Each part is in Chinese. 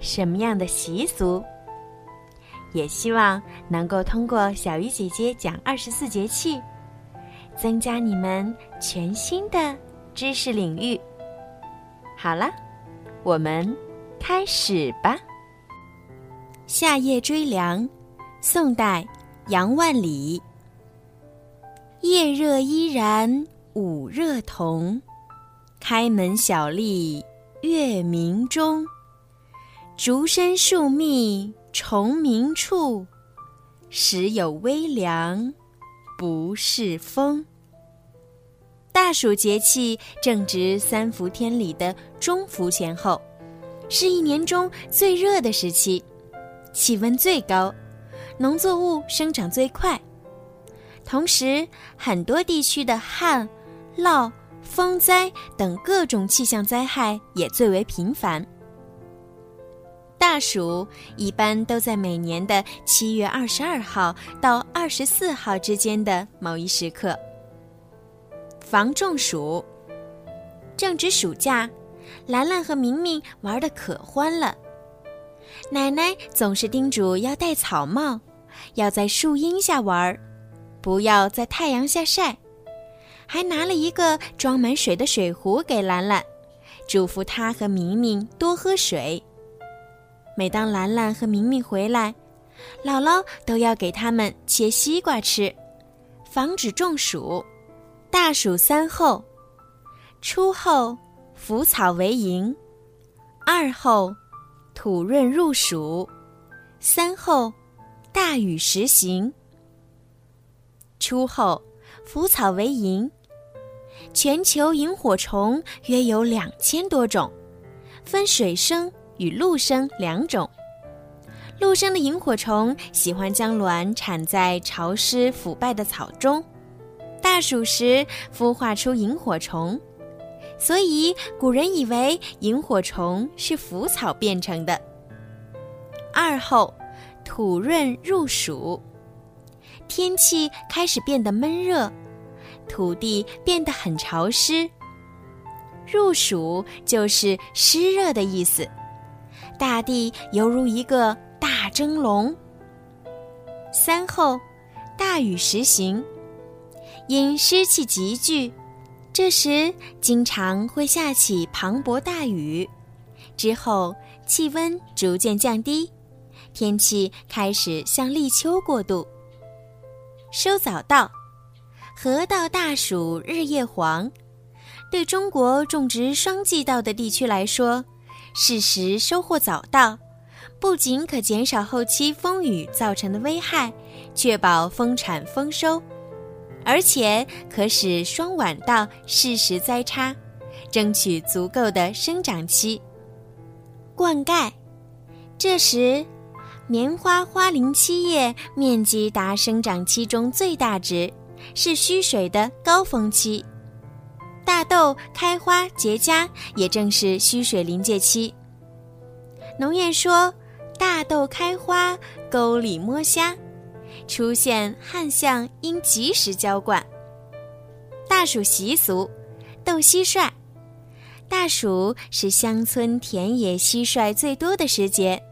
什么样的习俗。也希望能够通过小鱼姐姐讲二十四节气，增加你们全新的知识领域。好了，我们开始吧。《夏夜追凉》，宋代，杨万里。夜热依然午热同，开门小立月明中。竹深树密虫鸣处，时有微凉不是风。大暑节气正值三伏天里的中伏前后，是一年中最热的时期，气温最高，农作物生长最快。同时，很多地区的旱、涝、风灾等各种气象灾害也最为频繁。大暑一般都在每年的七月二十二号到二十四号之间的某一时刻。防中暑。正值暑假，兰兰和明明玩的可欢了。奶奶总是叮嘱要戴草帽，要在树荫下玩，不要在太阳下晒，还拿了一个装满水的水壶给兰兰，嘱咐她和明明多喝水。每当兰兰和明明回来，姥姥都要给他们切西瓜吃，防止中暑。大暑三候：初候，腐草为营；二候，土润入暑；三候，大雨时行。初候，腐草为营。全球萤火虫约有两千多种，分水生与陆生两种。陆生的萤火虫喜欢将卵产在潮湿腐败的草中。大暑时孵化出萤火虫，所以古人以为萤火虫是腐草变成的。二后，土润入暑，天气开始变得闷热，土地变得很潮湿。入暑就是湿热的意思，大地犹如一个大蒸笼。三后，大雨时行。因湿气急聚，这时经常会下起磅礴大雨，之后气温逐渐降低，天气开始向立秋过渡。收早稻，禾稻大暑日夜黄，对中国种植双季稻的地区来说，适时收获早稻，不仅可减少后期风雨造成的危害，确保丰产丰收。而且可使双晚稻适时栽插，争取足够的生长期。灌溉，这时，棉花花龄期叶面积达生长期中最大值，是需水的高峰期。大豆开花结荚也正是需水临界期。农谚说：“大豆开花，沟里摸虾。”出现旱象，应及时浇灌。大暑习俗，斗蟋蟀。大暑是乡村田野蟋蟀最多的时节。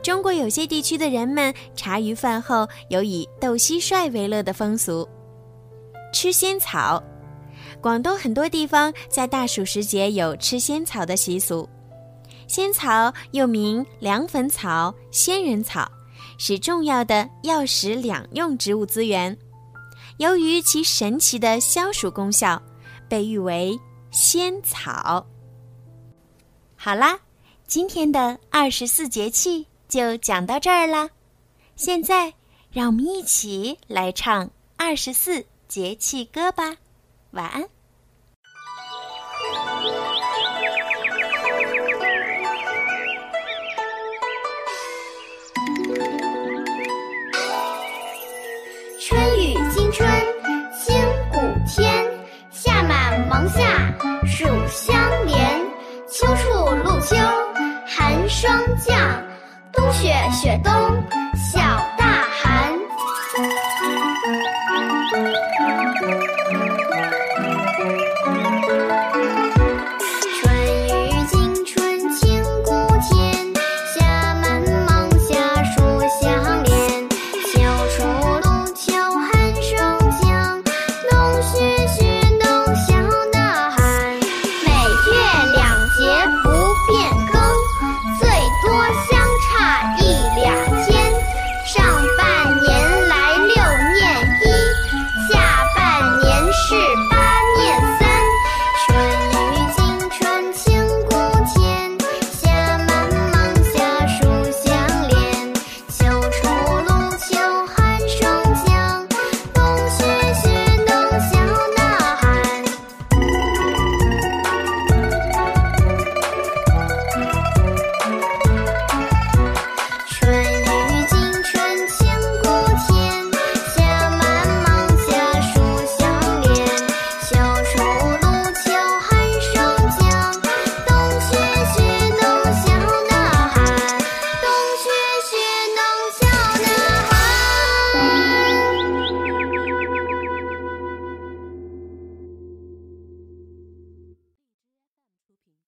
中国有些地区的人们茶余饭后有以斗蟋蟀为乐的风俗。吃仙草，广东很多地方在大暑时节有吃仙草的习俗。仙草又名凉粉草、仙人草。是重要的药食两用植物资源，由于其神奇的消暑功效，被誉为仙草。好啦，今天的二十四节气就讲到这儿啦。现在，让我们一起来唱二十四节气歌吧。晚安。春雨惊春清谷天夏满芒夏暑相连秋处露秋寒霜降冬雪雪冬